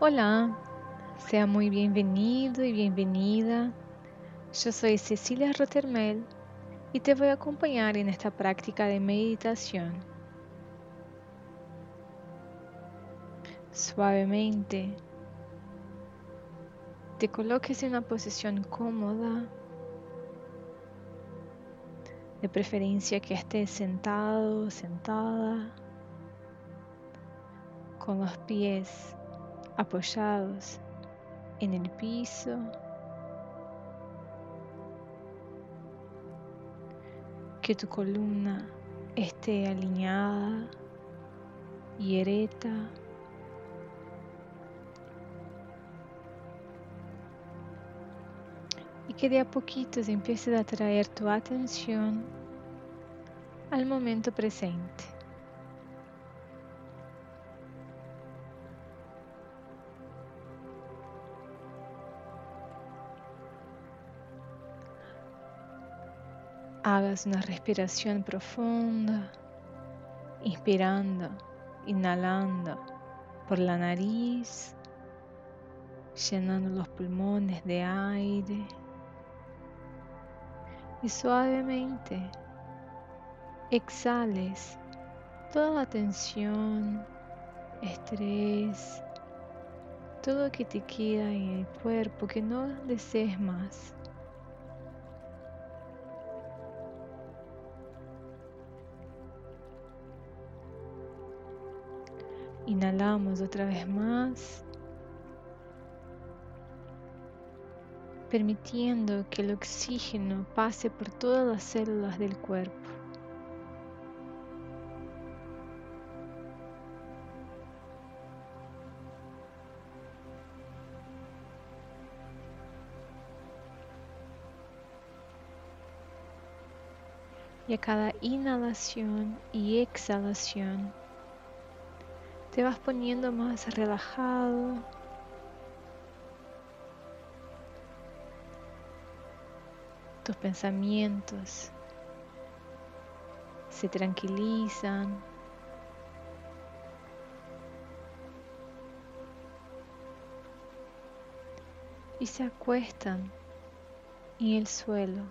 Hola, sea muy bienvenido y bienvenida. Yo soy Cecilia Rottermel y te voy a acompañar en esta práctica de meditación. Suavemente te coloques en una posición cómoda, de preferencia que estés sentado sentada, con los pies apoyados en el piso. Que tu columna esté alineada y ereta. Y que de a poquito empieces a traer tu atención al momento presente. Hagas una respiración profunda, inspirando, inhalando por la nariz, llenando los pulmones de aire y suavemente exhales toda la tensión, estrés, todo lo que te queda en el cuerpo que no desees más. Inhalamos otra vez más, permitiendo que el oxígeno pase por todas las células del cuerpo. Y a cada inhalación y exhalación te vas poniendo más relajado. Tus pensamientos se tranquilizan. Y se acuestan en el suelo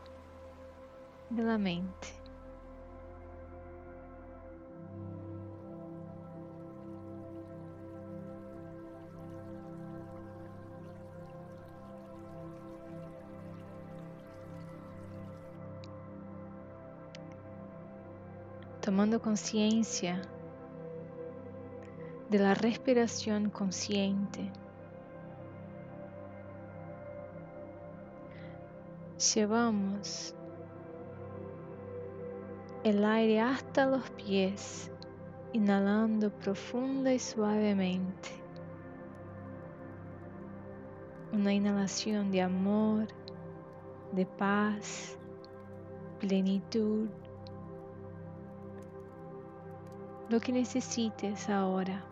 de la mente. Tomando conciencia de la respiración consciente. Llevamos el aire hasta los pies, inhalando profunda y suavemente. Una inhalación de amor, de paz, plenitud lo que necesites ahora.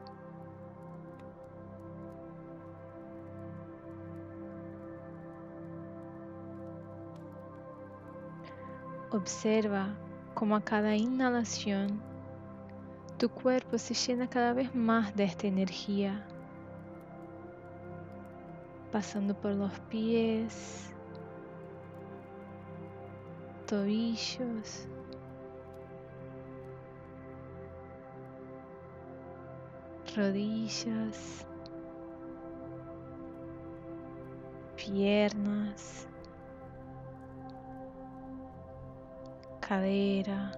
Observa cómo a cada inhalación tu cuerpo se llena cada vez más de esta energía, pasando por los pies, tobillos, rodillas, piernas, cadera,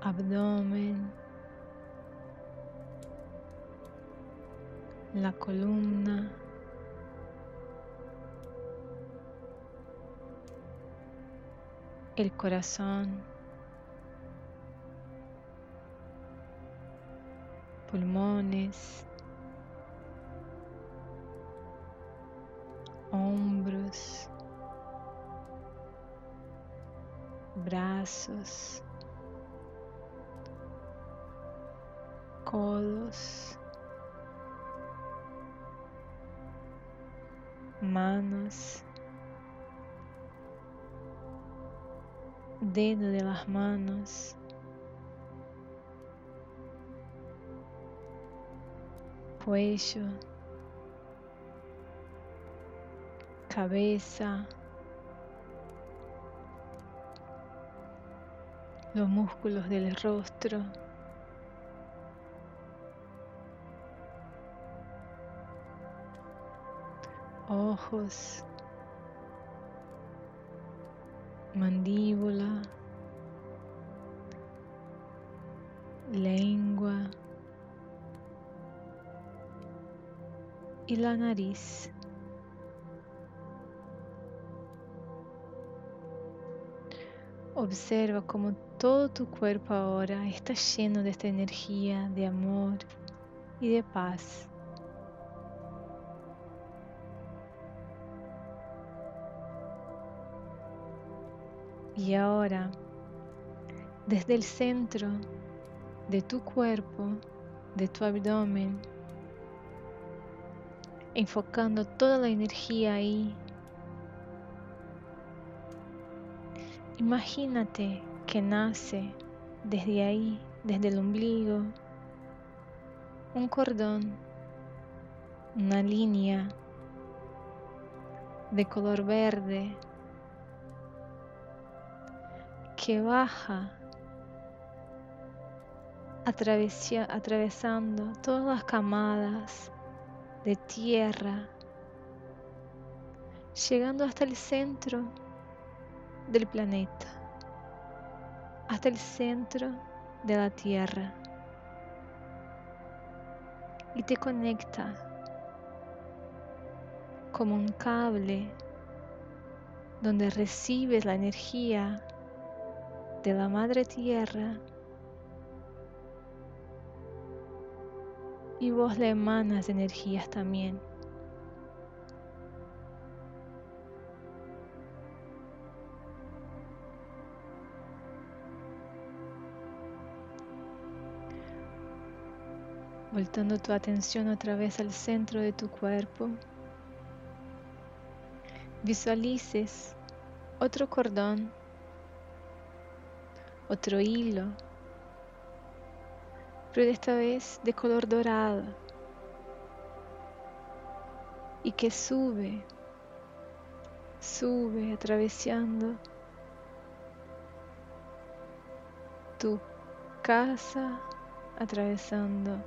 abdomen, la columna, el corazón. Pulmones, hombros, braços, colos, manos, dedo de las manos, cuello, cabeza, los músculos del rostro. ojos, mandíbula, lengua y la nariz. Observa cómo todo tu cuerpo ahora está lleno de esta energía de amor y de paz. Y ahora, desde el centro de tu cuerpo, de tu abdomen, enfocando toda la energía ahí, imagínate que nace desde ahí, desde el ombligo, un cordón, una línea de color verde que baja atravesando todas las camadas de tierra, llegando hasta el centro del planeta, hasta el centro de la Tierra. Y te conecta como un cable donde recibes la energía de la madre tierra y vos le emanas energías también. Voltando tu atención otra vez al centro de tu cuerpo, visualices otro cordón otro hilo, pero esta vez de color dorado y que sube, sube atravesando tu casa, atravesando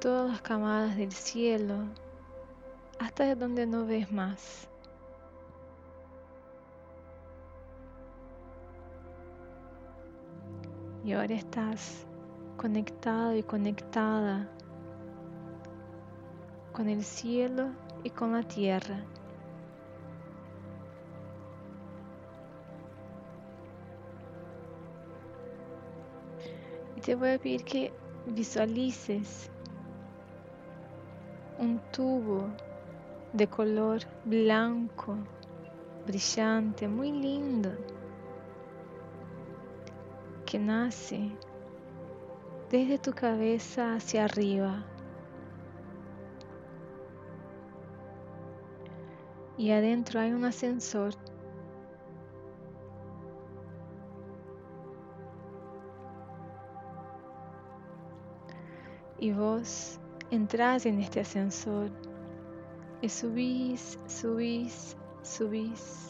todas las camadas del cielo hasta donde no ves más. Y ahora estás conectado y conectada con el cielo y con la tierra. Y te voy a pedir que visualices un tubo de color blanco, brillante, muy lindo que nace desde tu cabeza hacia arriba. Y adentro hay un ascensor. Y vos entras en este ascensor y subís, subís, subís.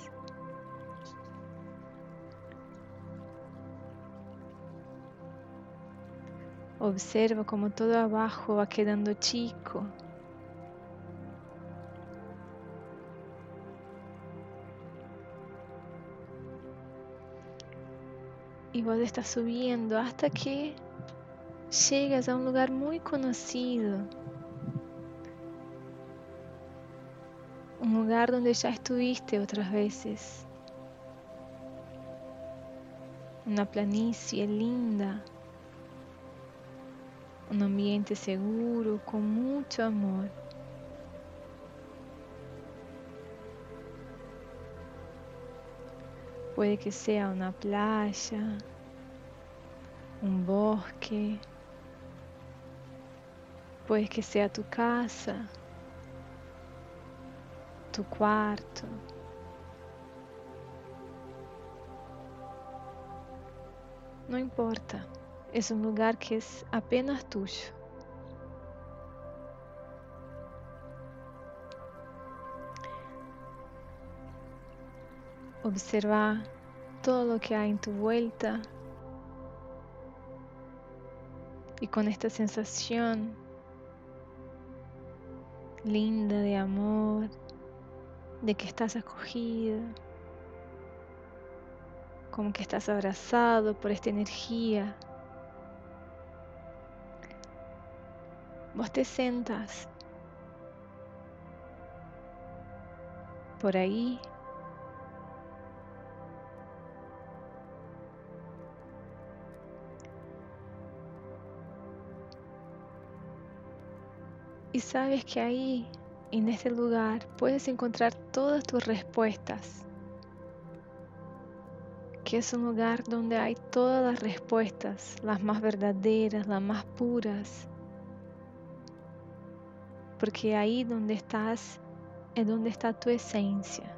Observa como todo abajo va quedando chico. Y vos estás subiendo hasta que llegas a un lugar muy conocido. Un lugar donde ya estuviste otras veces. Una planicie linda un ambiente seguro, con mucho amor. Puede que sea una playa, un bosque, puede que sea tu casa, tu cuarto. No importa, es un lugar que es apenas tuyo. Observa todo lo que hay en tu vuelta y con esta sensación linda de amor, de que estás acogido, como que estás abrazado por esta energía. Vos te sentas por ahí Y sabes que ahí, en este lugar, puedes encontrar todas tus respuestas. Que es un lugar donde hay todas las respuestas, las más verdaderas, las más puras. Porque ahí donde estás es donde está tu esencia.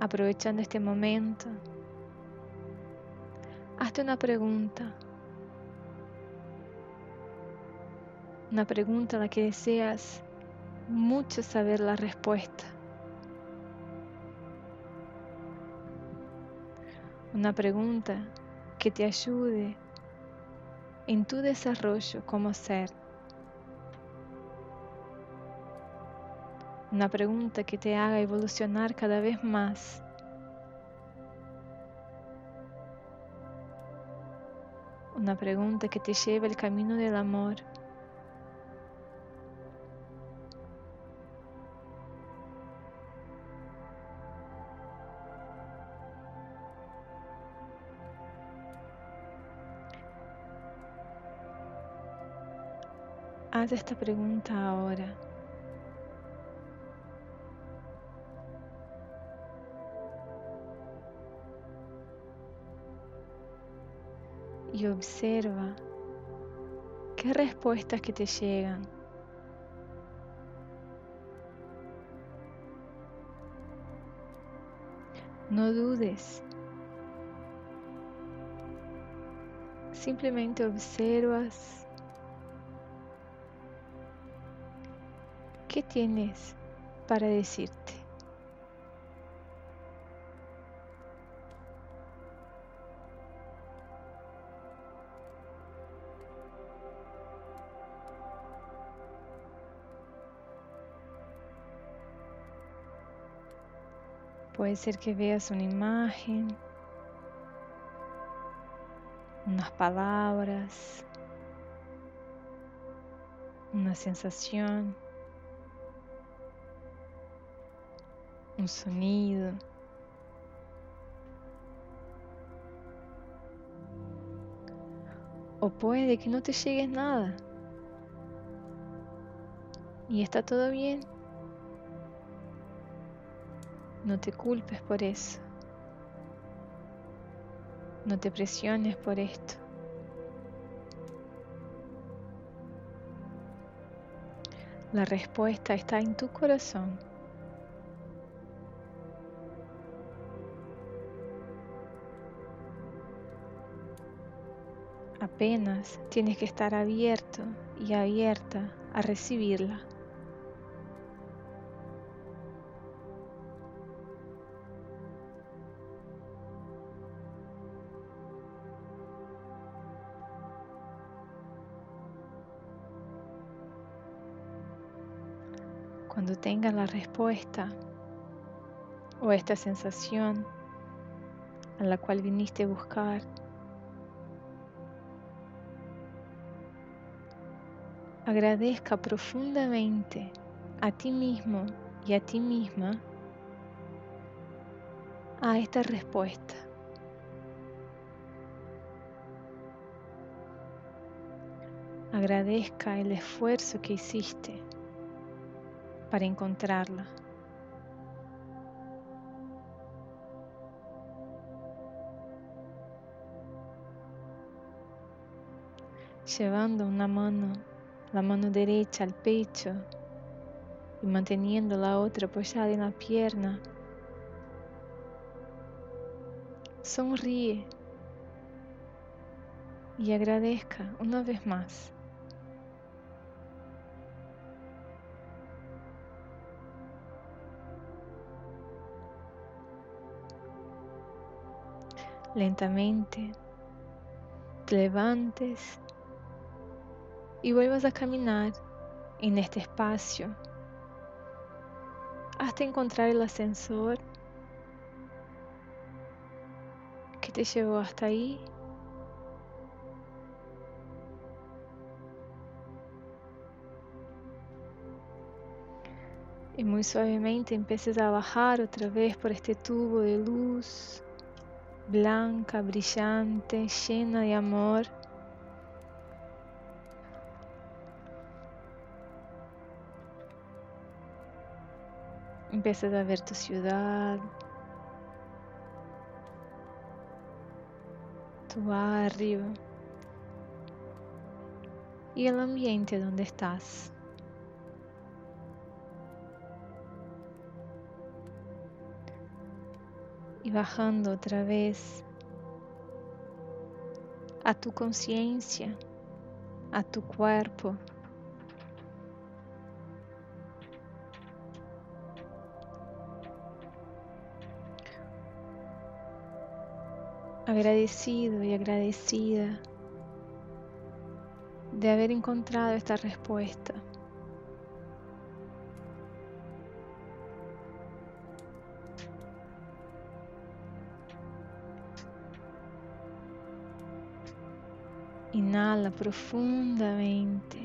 Aprovechando este momento, hazte una pregunta. Una pregunta a la que deseas mucho saber la respuesta. Una pregunta que te ayude en tu desarrollo como ser. Una pregunta que te haga evolucionar cada vez más una pregunta que te lleve el camino del amor. Haz esta pregunta ahora. y observa qué respuestas que te llegan. No dudes. Simplemente observas tienes para decirte. Puede ser que veas una imagen, unas palabras, una sensación, un sonido. O puede que no te llegue nada. Y está todo bien. No te culpes por eso. No te presiones por esto. La respuesta está en tu corazón. Apenas tienes que estar abierto y abierta a recibirla. Cuando tengas la respuesta o esta sensación a la cual viniste a buscar, agradezca profundamente a ti mismo y a ti misma a esta respuesta. Agradezca el esfuerzo que hiciste para encontrarla. Llevando una mano, la mano derecha al pecho y manteniendo la otra apoyada en la pierna, Sonríe y agradezca una vez más. Lentamente te levantes y vuelvas a caminar en este espacio hasta encontrar el ascensor que te llevó hasta ahí. Y muy suavemente empieces a bajar otra vez por este tubo de luz blanca, brillante, llena de amor. Empiezas a ver tu ciudad, tu barrio y el ambiente donde estás. Y bajando otra vez a tu conciencia, a tu cuerpo. Agradecido y agradecida de haber encontrado esta respuesta. Inhala profundamente.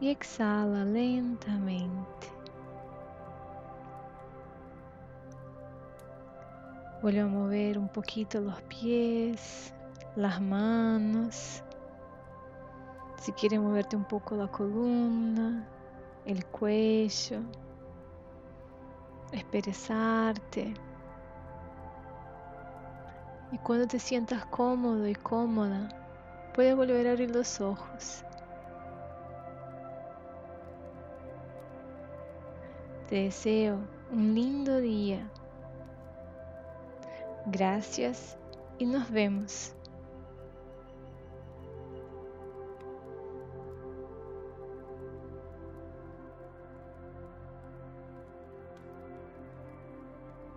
Y exhala lentamente. Vuelve a mover un poquito los pies, las manos. Si quieres moverte un poco la columna, el cuello, esperezarte. Y cuando te sientas cómodo y cómoda, puedes volver a abrir los ojos. Te deseo un lindo día Gracias y nos vemos.